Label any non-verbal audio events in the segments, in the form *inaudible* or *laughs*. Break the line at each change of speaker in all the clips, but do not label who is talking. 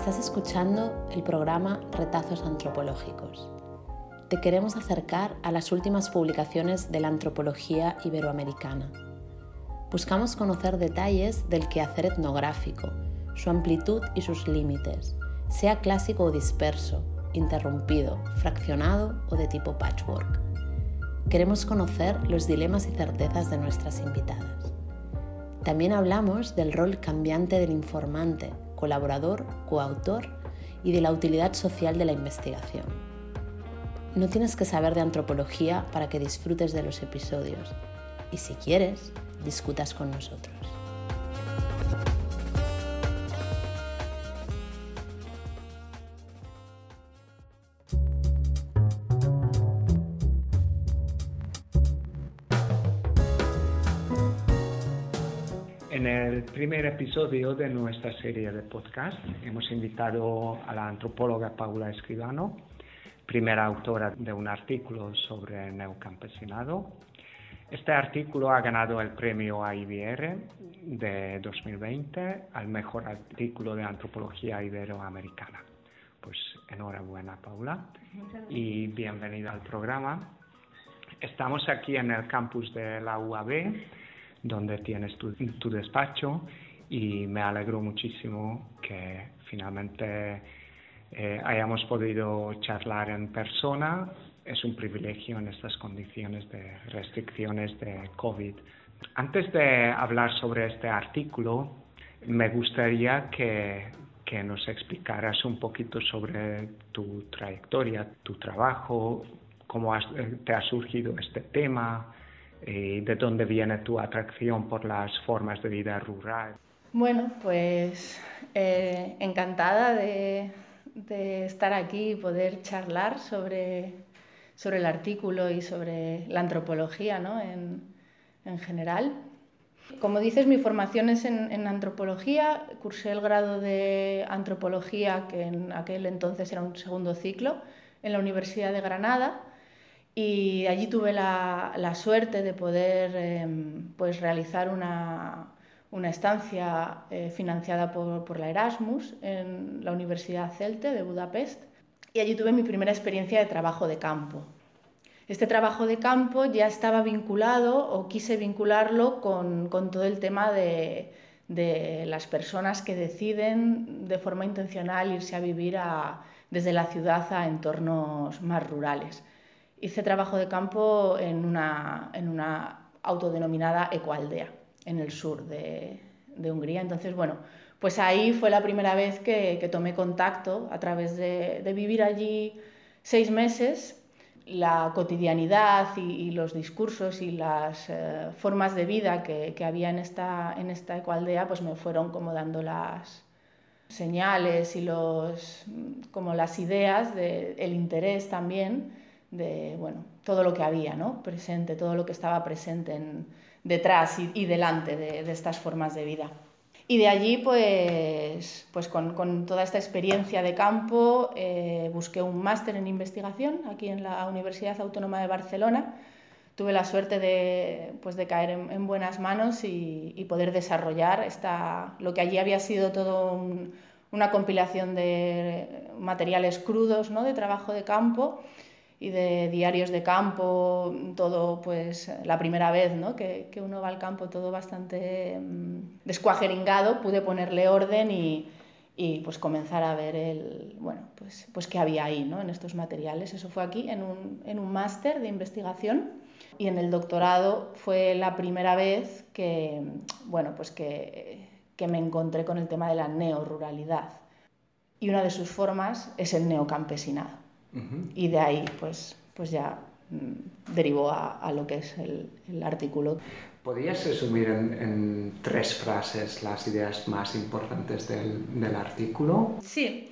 Estás escuchando el programa Retazos Antropológicos. Te queremos acercar a las últimas publicaciones de la antropología iberoamericana. Buscamos conocer detalles del quehacer etnográfico, su amplitud y sus límites, sea clásico o disperso, interrumpido, fraccionado o de tipo patchwork. Queremos conocer los dilemas y certezas de nuestras invitadas. También hablamos del rol cambiante del informante, colaborador, coautor y de la utilidad social de la investigación. No tienes que saber de antropología para que disfrutes de los episodios y si quieres, discutas con nosotros.
El primer episodio de nuestra serie de podcast hemos invitado a la antropóloga Paula Escribano, primera autora de un artículo sobre el neocampesinado. Este artículo ha ganado el premio AIBR de 2020 al mejor artículo de antropología iberoamericana. Pues enhorabuena Paula y bienvenida al programa. Estamos aquí en el campus de la UAB donde tienes tu, tu, despacho y me alegro muchísimo que finalmente eh, hayamos podido charlar en persona. Es un privilegio en estas condiciones de restricciones de COVID. Antes de hablar sobre este artículo, me gustaría que, que nos explicaras un poquito sobre tu trayectoria, tu trabajo, cómo has, te ha surgido este tema, y de dónde viene tu atracción por las formas de vida rural.
Bueno, pues eh, encantada de, de, estar aquí y poder charlar sobre, sobre, el artículo y sobre la antropología ¿no? en, en, general. Como dices, mi formación es en, en, antropología. Cursé el grado de antropología, que en aquel entonces era un segundo ciclo, en la Universidad de Granada y allí tuve la, la suerte de poder eh, pues realizar una, una estancia eh, financiada por, por, la Erasmus en la Universidad Celte de Budapest y allí tuve mi primera experiencia de trabajo de campo. Este trabajo de campo ya estaba vinculado o quise vincularlo con, con todo el tema de, de, las personas que deciden de forma intencional irse a vivir a, desde la ciudad a entornos más rurales hice trabajo de campo en una, en una autodenominada ecoaldea, en el sur de, de, Hungría. Entonces, bueno, pues ahí fue la primera vez que, que tomé contacto a través de, de, vivir allí seis meses. La cotidianidad y, y los discursos y las eh, formas de vida que, que, había en esta, en esta ecoaldea pues me fueron como dando las señales y los, como las ideas, de, el interés también de bueno, todo lo que había ¿no? presente, todo lo que estaba presente en, detrás y, y delante de, de, estas formas de vida. Y de allí, pues, pues con, con toda esta experiencia de campo, eh, busqué un máster en investigación aquí en la Universidad Autónoma de Barcelona. Tuve la suerte de, pues, de caer en, en buenas manos y, y, poder desarrollar esta, lo que allí había sido todo un, una compilación de materiales crudos ¿no? de trabajo de campo y de diarios de campo, todo pues la primera vez ¿no? que, que uno va al campo todo bastante mmm, descuajeringado, pude ponerle orden y, y, pues comenzar a ver el, bueno, pues, pues qué había ahí ¿no? en estos materiales. Eso fue aquí en un, en un máster de investigación y en el doctorado fue la primera vez que, bueno, pues que, que me encontré con el tema de la neoruralidad. Y una de sus formas es el neocampesinado. Uh -huh. Y de ahí, pues, pues ya mmm, derivó a, a, lo que es el, el artículo.
¿Podrías resumir en, en, tres frases las ideas más importantes del, del artículo?
Sí.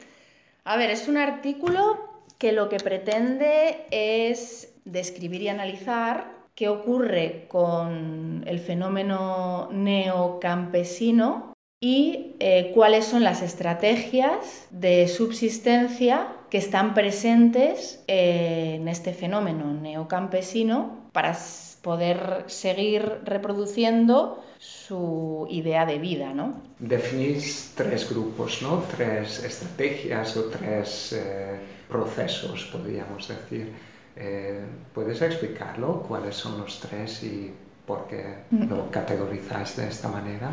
A ver, es un artículo que lo que pretende es describir y analizar qué ocurre con el fenómeno neocampesino y eh, cuáles son las estrategias de subsistencia que están presentes eh, en este fenómeno neocampesino para poder seguir reproduciendo su idea de vida. ¿no?
Definís tres grupos, ¿no? tres estrategias o tres eh, procesos, podríamos decir. Eh, ¿Puedes explicarlo? ¿Cuáles son los tres y por qué mm. lo categorizáis de esta manera?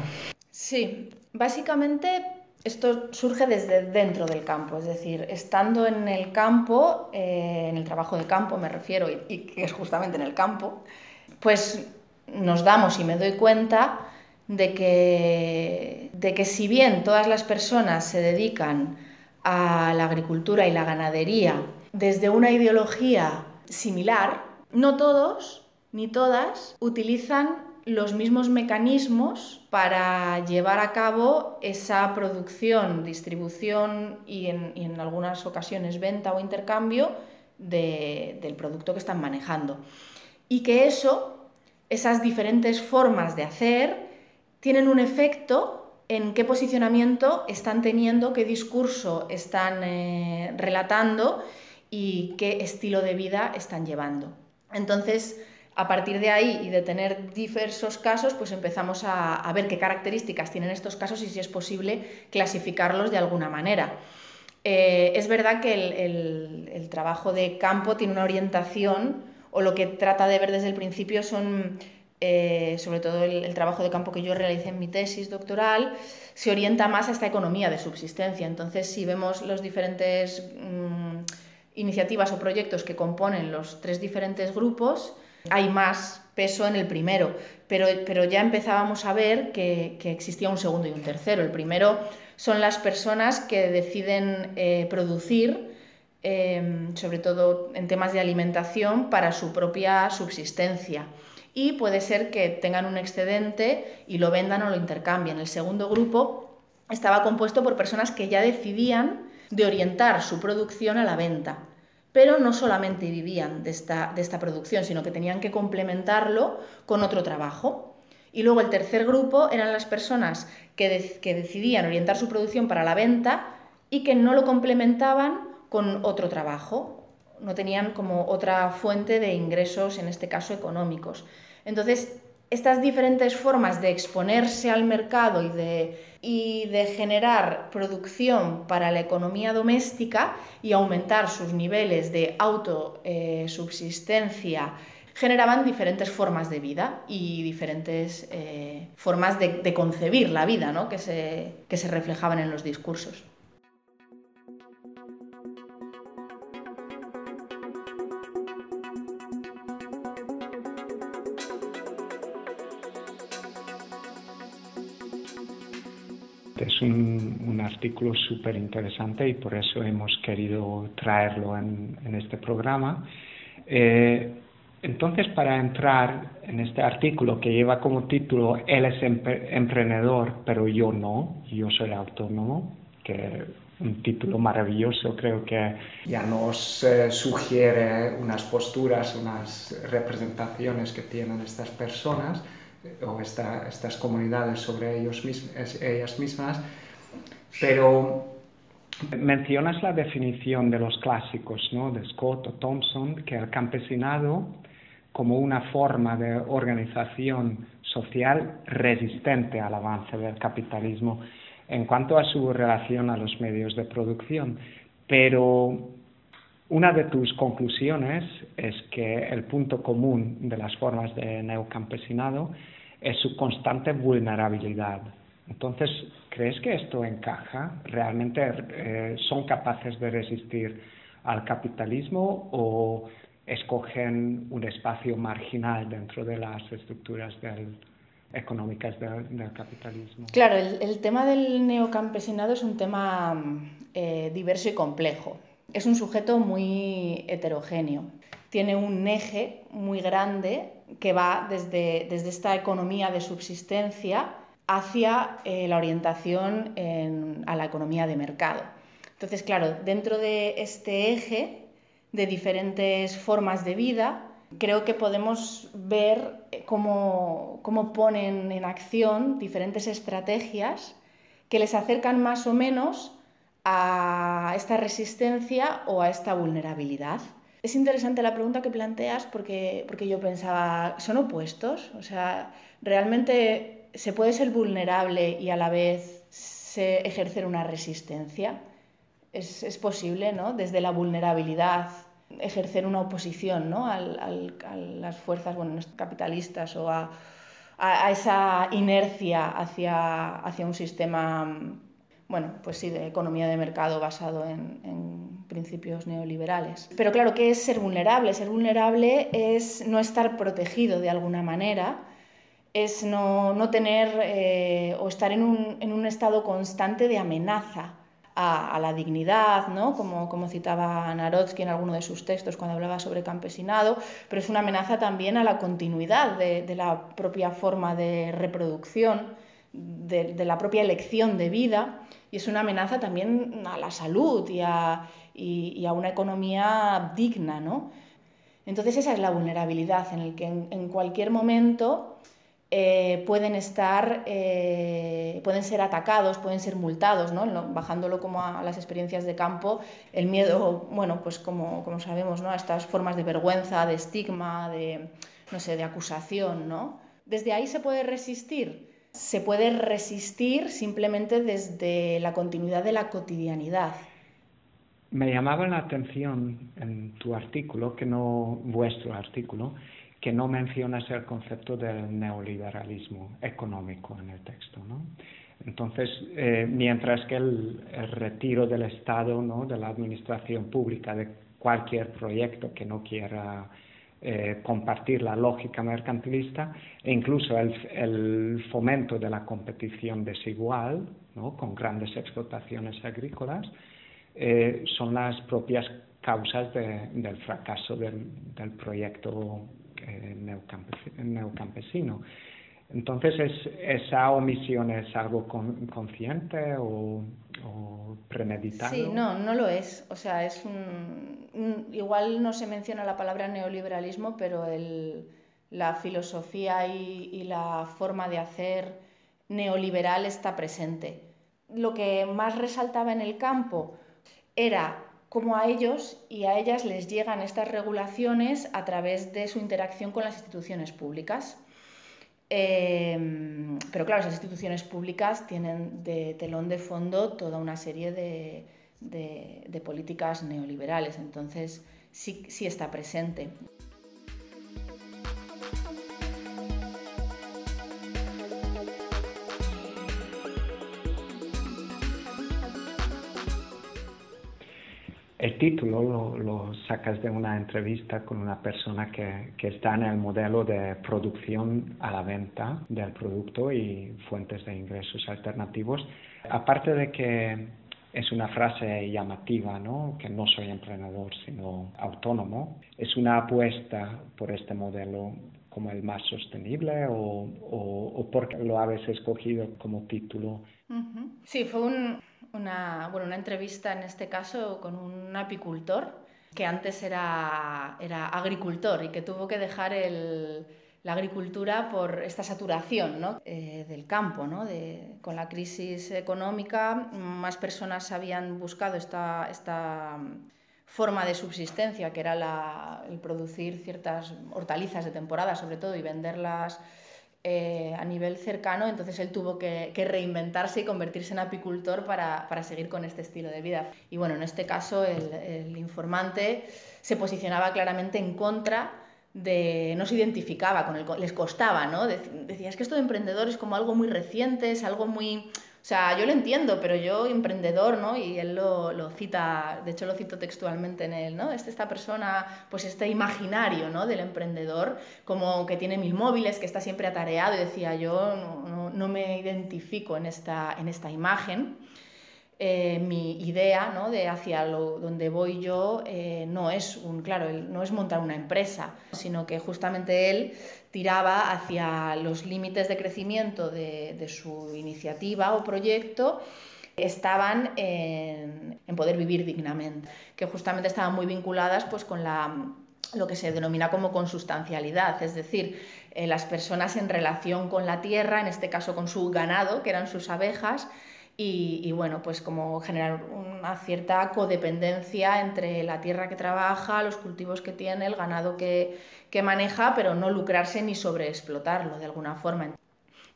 Sí, básicamente esto surge desde dentro del campo, es decir, estando en el campo, eh, en el trabajo de campo me refiero, y, que es justamente en el campo, pues nos damos y me doy cuenta de que, de que si bien todas las personas se dedican a la agricultura y la ganadería desde una ideología similar, no todos ni todas utilizan los mismos mecanismos para llevar a cabo esa producción, distribución y en, algunas ocasiones venta o intercambio del producto que están manejando. Y que eso, esas diferentes formas de hacer, tienen un efecto en qué posicionamiento están teniendo, qué discurso están eh, relatando y qué estilo de vida están llevando. Entonces, a partir de ahí y de tener diversos casos, pues empezamos a, ver qué características tienen estos casos y si es posible clasificarlos de alguna manera. Eh, es verdad que el, trabajo de campo tiene una orientación, o lo que trata de ver desde el principio son, eh, sobre todo el, trabajo de campo que yo realicé en mi tesis doctoral, se orienta más a esta economía de subsistencia. Entonces, si vemos los diferentes mm, iniciativas o proyectos que componen los tres diferentes grupos, hay más peso en el primero, pero, pero ya empezábamos a ver que, existía un segundo y un tercero. El primero son las personas que deciden eh, producir, em, sobre todo en temas de alimentación, para su propia subsistencia. Y puede ser que tengan un excedente y lo vendan o lo intercambien. El segundo grupo estaba compuesto por personas que ya decidían de orientar su producción a la venta pero no solamente vivían de esta, de esta producción, sino que tenían que complementarlo con otro trabajo. Y luego el tercer grupo eran las personas que, que decidían orientar su producción para la venta y que no lo complementaban con otro trabajo, no tenían como otra fuente de ingresos, en este caso económicos. Entonces, estas diferentes formas de exponerse al mercado y de, y de generar producción para la economía doméstica y aumentar sus niveles de autosubsistencia generaban diferentes formas de vida y diferentes eh, formas de, concebir la vida ¿no? que, se, que se reflejaban en los discursos.
Es un, artículo súper interesante y por eso hemos querido traerlo en, este programa. Eh, entonces, para entrar en este artículo que lleva como título Él es emprendedor, pero yo no, yo soy autónomo, que un título maravilloso, creo que ya nos eh, sugiere unas posturas, unas representaciones que tienen estas personas o estas comunidades sobre ellos ellas mismas, pero mencionas la definición de los clásicos, ¿no? de Scott o Thompson, que el campesinado como una forma de organización social resistente al avance del capitalismo en cuanto a su relación a los medios de producción. Pero una de tus conclusiones es que el punto común de las formas de neocampesinado es su constante vulnerabilidad. Entonces, ¿crees que esto encaja? ¿Realmente eh, son capaces de resistir al capitalismo o escogen un espacio marginal dentro de las estructuras económicas del, capitalismo?
Claro, el, tema del neocampesinado es un tema eh, diverso y complejo. Es un sujeto muy heterogéneo. Tiene un eje muy grande que va desde, desde esta economía de subsistencia hacia eh, la orientación a la economía de mercado. Entonces, claro, dentro de este eje de diferentes formas de vida, creo que podemos ver cómo, cómo ponen en acción diferentes estrategias que les acercan más o menos a esta resistencia o a esta vulnerabilidad. Es interesante la pregunta que planteas porque, porque yo pensaba, ¿son opuestos? O sea, ¿realmente se puede ser vulnerable y a la vez ejercer una resistencia? Es, es posible, ¿no? Desde la vulnerabilidad ejercer una oposición ¿no? al, a las fuerzas bueno, capitalistas o a, a, esa inercia hacia, hacia, un sistema bueno, pues sí, de economía de mercado basado en, en, principios neoliberales. Pero claro, ¿qué es ser vulnerable? Ser vulnerable es no estar protegido de alguna manera, es no, no tener eh, o estar en un, en un estado constante de amenaza a, la dignidad, ¿no? como, como citaba Narodsky en alguno de sus textos cuando hablaba sobre campesinado, pero es una amenaza también a la continuidad de, de la propia forma de reproducción, de, la propia elección de vida, y es una amenaza también a la salud y a, y, a una economía digna. ¿no? Entonces esa es la vulnerabilidad, en el que en, cualquier momento eh, pueden estar, eh, pueden ser atacados, pueden ser multados, ¿no? bajándolo como a las experiencias de campo, el miedo, bueno, pues como, como sabemos, ¿no? a estas formas de vergüenza, de estigma, de, no sé, de acusación, ¿no? Desde ahí se puede resistir. Se puede resistir simplemente desde la continuidad de la cotidianidad.
Me llamaba la atención en tu artículo, que no vuestro artículo, que no mencionas el concepto del neoliberalismo económico en el texto. ¿no? Entonces, eh, mientras que el, retiro del Estado, ¿no? de la administración pública, de cualquier proyecto que no quiera eh, compartir la lógica mercantilista, e incluso el, fomento de la competición desigual, ¿no? con grandes explotaciones agrícolas, eh, son las propias causas de, del fracaso del, del proyecto eh, neocampesino. Entonces, ¿esa omisión es algo consciente o, premeditado?
Sí, no, no lo es. O sea, es un, igual no se menciona la palabra neoliberalismo, pero el, la filosofía y, y la forma de hacer neoliberal está presente. Lo que más resaltaba en el campo era cómo a ellos y a ellas les llegan estas regulaciones a través de su interacción con las instituciones públicas. Em, pero claro, esas instituciones públicas tienen de telón de fondo toda una serie de, de políticas neoliberales, entonces sí, sí está presente.
El título lo, sacas de una entrevista con una persona que, está en el modelo de producción a la venta del producto y fuentes de ingresos alternativos. Aparte de que es una frase llamativa, ¿no? que no soy emprendedor sino autónomo, es una apuesta por este modelo como el más sostenible o, o, porque lo habéis escogido como título?
Sí, fue un, una, bueno, una entrevista en este caso con un apicultor que antes era, era agricultor y que tuvo que dejar el, la agricultura por esta saturación ¿no? eh, del campo. ¿no? De, con la crisis económica, más personas habían buscado esta, esta forma de subsistencia, que era la, el producir ciertas hortalizas de temporada, sobre todo, y venderlas eh, a nivel cercano, entonces él tuvo que, reinventarse y convertirse en apicultor para, seguir con este estilo de vida. Y bueno, en este caso el, informante se posicionaba claramente en contra de, no se identificaba con el, les costaba, ¿no? Decía, es que esto de emprendedor es como algo muy reciente, es algo muy sea, yo lo entiendo, pero yo, emprendedor, ¿no? Y él lo, lo cita, de hecho lo cito textualmente en él, ¿no? Este, esta persona, pues este imaginario, ¿no? Del emprendedor, como que tiene mil móviles, que está siempre atareado, y decía, yo no, no, no me identifico en esta, en esta imagen. Eh, mi idea ¿no? de hacia lo, donde voy yo eh, no es un claro no es montar una empresa sino que justamente él tiraba hacia los límites de crecimiento de, su iniciativa o proyecto estaban en, en, poder vivir dignamente que justamente estaban muy vinculadas pues con la lo que se denomina como consustancialidad, es decir, eh, las personas en relación con la tierra, en este caso con su ganado, que eran sus abejas, y, bueno, pues como generar una cierta codependencia entre la tierra que trabaja, los cultivos que tiene, el ganado que, que maneja, pero no lucrarse ni sobreexplotarlo de alguna forma.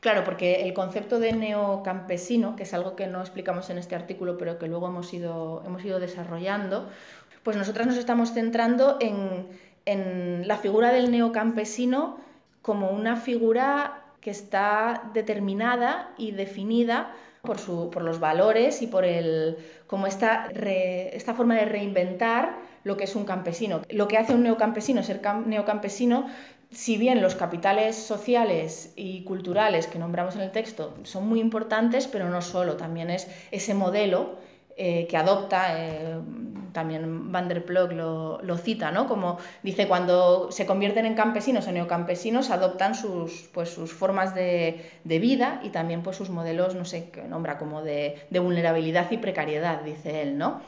Claro, porque el concepto de neocampesino, que es algo que no explicamos en este artículo, pero que luego hemos ido, hemos ido desarrollando, pues nosotras nos estamos centrando en, en la figura del neocampesino como una figura que está determinada y definida por, su, por los valores y por el, como esta, esta forma de reinventar lo que es un campesino. Lo que hace un neocampesino, ser neocampesino, si bien los capitales sociales y culturales que nombramos en el texto son muy importantes, pero no solo, también es ese modelo eh, que adopta, eh, también Van der Ploeg lo, lo, cita, ¿no? Como dice, cuando se convierten en campesinos o neocampesinos, adoptan sus, pues, sus formas de, de vida y también pues, sus modelos, no sé qué nombra, como de, de vulnerabilidad y precariedad, dice él, ¿no?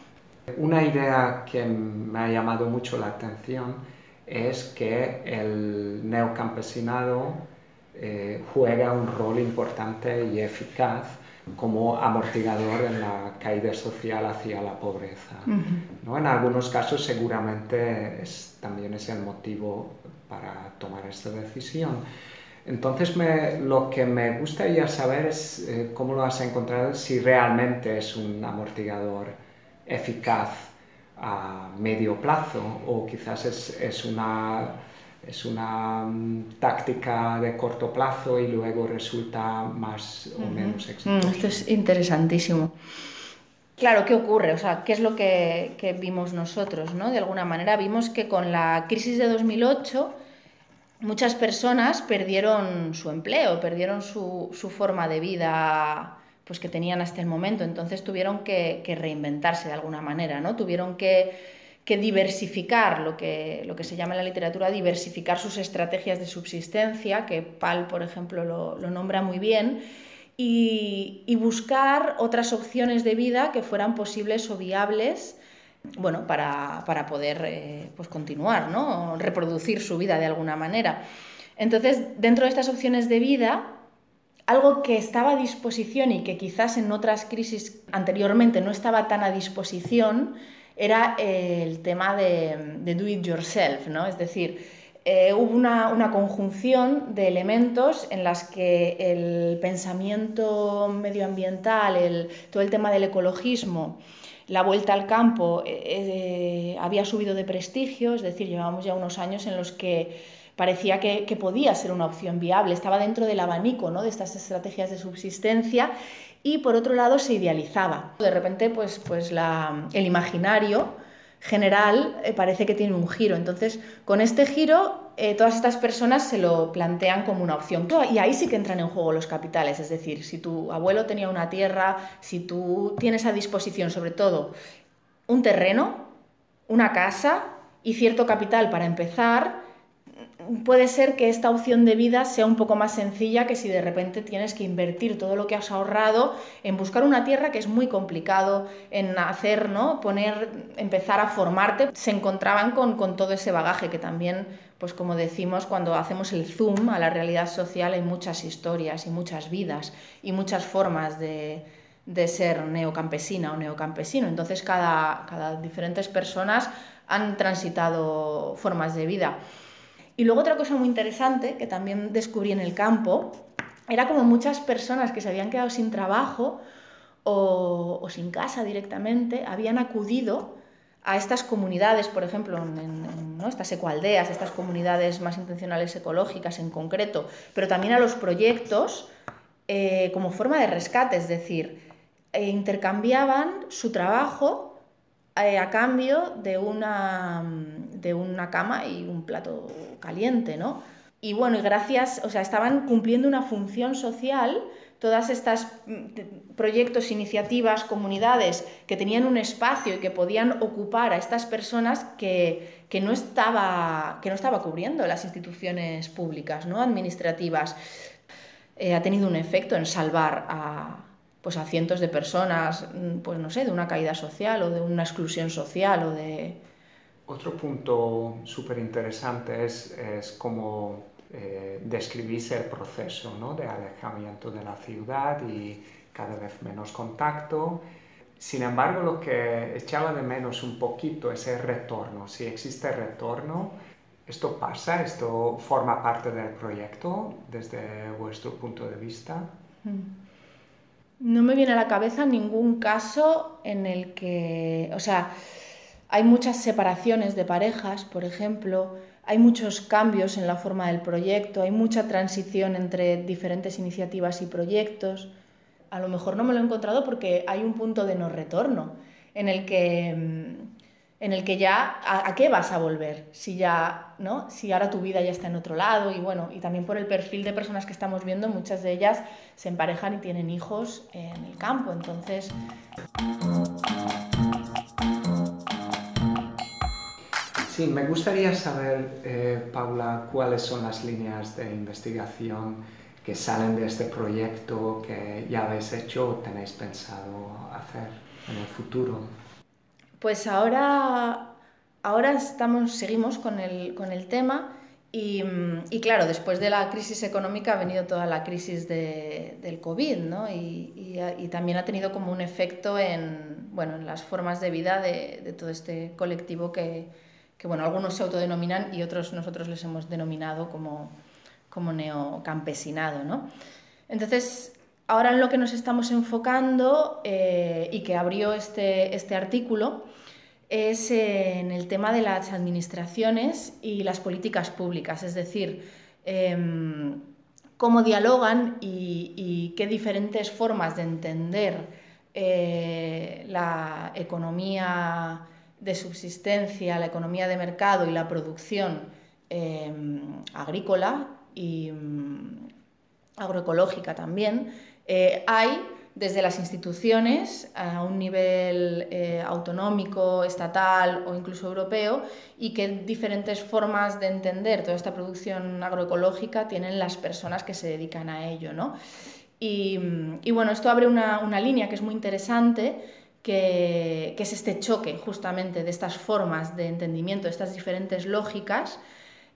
Una idea que me ha llamado mucho la atención es que el neocampesinado eh, juega un rol importante y eficaz como amortiguador en la caída social hacia la pobreza. ¿no? En algunos casos seguramente es, también es el motivo para tomar esta decisión. Entonces me, lo que me gustaría saber es eh, cómo lo has encontrado, si realmente es un amortiguador eficaz a medio plazo o quizás es, es una es una mm, táctica de corto plazo y luego resulta más o menos.
Mm, esto es interesantísimo. Claro, ¿qué ocurre? O sea, ¿qué es lo que, que, vimos nosotros? ¿no? De alguna manera vimos que con la crisis de 2008 muchas personas perdieron su empleo, perdieron su, su forma de vida pues, que tenían hasta el momento, entonces tuvieron que, que reinventarse de alguna manera, ¿no? Tuvieron que que diversificar, lo que, lo que se llama en la literatura diversificar sus estrategias de subsistencia, que Pal, por ejemplo, lo, nombra muy bien, y, buscar otras opciones de vida que fueran posibles o viables bueno, para, poder eh, pues continuar, ¿no? reproducir su vida de alguna manera. Entonces, dentro de estas opciones de vida, algo que estaba a disposición y que quizás en otras crisis anteriormente no estaba tan a disposición, era el tema de, do it yourself, ¿no? Es decir, eh, hubo una, conjunción de elementos en las que el pensamiento medioambiental, todo el tema del ecologismo, la vuelta al campo eh, eh, había subido de prestigio, es decir, llevábamos ya unos años en los que parecía que, podía ser una opción viable, estaba dentro del abanico ¿no? de estas estrategias de subsistencia y por otro lado se idealizaba. De repente pues, pues el imaginario general eh, parece que tiene un giro, entonces con este giro eh, todas estas personas se lo plantean como una opción y ahí sí que entran en juego los capitales, es decir, si tu abuelo tenía una tierra, si tú tienes a disposición sobre todo un terreno, una casa y cierto capital para empezar, puede ser que esta opción de vida sea un poco más sencilla que si de repente tienes que invertir todo lo que has ahorrado en buscar una tierra que es muy complicado, en hacer, ¿no? Poner, empezar a formarte. Se encontraban con, todo ese bagaje que también, pues como decimos, cuando hacemos el zoom a la realidad social hay muchas historias y muchas vidas y muchas formas de, ser neocampesina o neocampesino. Entonces cada, cada diferentes personas han transitado formas de vida. Y luego otra cosa muy interesante que también descubrí en el campo, era como muchas personas que se habían quedado sin trabajo o, sin casa directamente, habían acudido a estas comunidades, por ejemplo, en, estas ecoaldeas, estas comunidades más intencionales ecológicas en concreto, pero también a los proyectos eh, como forma de rescate, es decir, eh, intercambiaban su trabajo a cambio de una, de una cama y un plato caliente, ¿no? Y bueno, y gracias, o sea, estaban cumpliendo una función social, todas estas mm, proyectos, iniciativas, comunidades que tenían un espacio y que podían ocupar a estas personas que, que no, estaba, que no estaba cubriendo las instituciones públicas, ¿no? administrativas. Eh, ha tenido un efecto en salvar a, pues a cientos de personas, mm, pues no sé, de una caída social o de una exclusión social o de...
Otro punto súper interesante es, es cómo eh, describís el proceso ¿no? de alejamiento de la ciudad y cada vez menos contacto. Sin embargo, lo que echaba de menos un poquito es el retorno. Si existe retorno, ¿esto pasa? ¿Esto forma parte del proyecto desde vuestro punto de vista?
No me viene a la cabeza ningún caso en el que, o sea, hay muchas separaciones de parejas, por ejemplo, hay muchos cambios en la forma del proyecto, hay mucha transición entre diferentes iniciativas y proyectos. A lo mejor no me lo he encontrado porque hay un punto de no retorno en el que, mm, en el que ya ¿a, qué vas a volver si ya no si ahora tu vida ya está en otro lado y bueno y también por el perfil de personas que estamos viendo muchas de ellas se emparejan y tienen hijos en el campo entonces
Sí, me gustaría saber, eh, Paula, cuáles son las líneas de investigación que salen de este proyecto que ya habéis hecho o tenéis pensado hacer en el futuro.
Pues ahora, ahora estamos, seguimos con el, con el tema y, y, claro, después de la crisis económica ha venido toda la crisis de, del COVID ¿no? y, y, también ha tenido como un efecto en, bueno, en las formas de vida de, de todo este colectivo que, que bueno, algunos se autodenominan y otros nosotros les hemos denominado como, como neocampesinado. ¿no? Entonces, ahora en lo que nos estamos enfocando eh, y que abrió este, este artículo es en el tema de las administraciones y las políticas públicas, es decir, em, cómo dialogan y, qué diferentes formas de entender eh, la economía de subsistencia, la economía de mercado y la producción em, agrícola y mm, agroecológica también, eh, hay desde las instituciones a un nivel eh, autonómico, estatal o incluso europeo y qué diferentes formas de entender toda esta producción agroecológica tienen las personas que se dedican a ello. ¿no? Y, bueno, esto abre una, una línea que es muy interesante que, es este choque justamente de estas formas de entendimiento, de estas diferentes lógicas,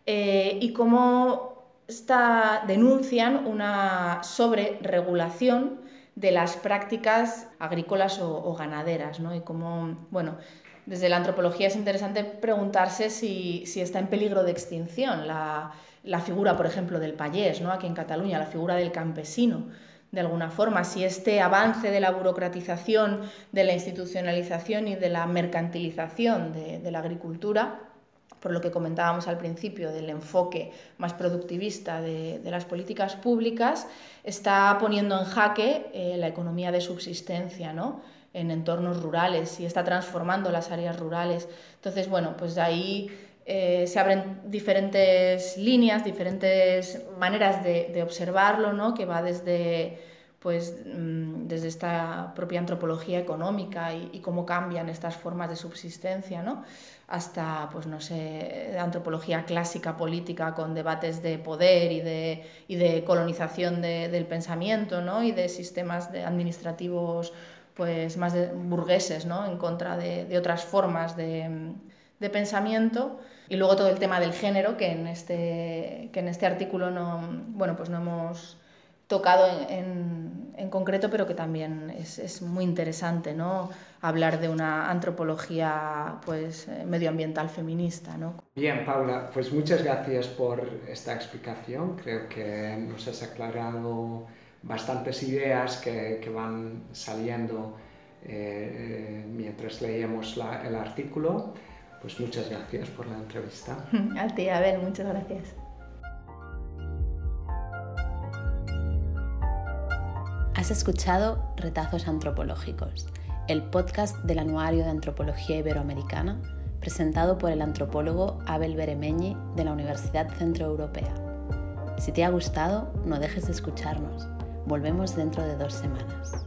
eh, y cómo está, denuncian una sobreregulación de las prácticas agrícolas o, ganaderas, ¿no? Y cómo, bueno, desde la antropología es interesante preguntarse si, está en peligro de extinción la, la, figura, por ejemplo, del payés, ¿no? Aquí en Cataluña, la figura del campesino de alguna forma, si este avance de la burocratización, de la institucionalización y de la mercantilización de, la agricultura, por lo que comentábamos al principio del enfoque más productivista de, las políticas públicas, está poniendo en jaque eh, la economía de subsistencia ¿no? en entornos rurales y está transformando las áreas rurales. Entonces, bueno, pues de ahí eh, se abren diferentes líneas, diferentes maneras de, observarlo, ¿no? que va desde, pues, mm, desde esta propia antropología económica y, cómo cambian estas formas de subsistencia, ¿no? hasta pues, no sé, antropología clásica política con debates de poder y de, y de colonización del pensamiento ¿no? y de sistemas de administrativos pues, más burgueses ¿no? en contra de, otras formas de, de pensamiento. Y luego todo el tema del género, que en este, que en este artículo no, bueno, pues no hemos tocado en, en, concreto, pero que también es, es, muy interesante ¿no? hablar de una antropología pues, medioambiental feminista. ¿no?
Bien, Paula, pues muchas gracias por esta explicación. Creo que nos has aclarado bastantes ideas que, que van saliendo eh, mientras leíamos la, el artículo. Pues muchas gracias por la entrevista. *laughs*
A ti, a ver, muchas gracias.
Has escuchado Retazos Antropológicos, el podcast del Anuario de Antropología Iberoamericana, presentado por el antropólogo Abel Beremeñi de la Universidad Centroeuropea. Si te ha gustado, no dejes de escucharnos. Volvemos dentro de dos semanas.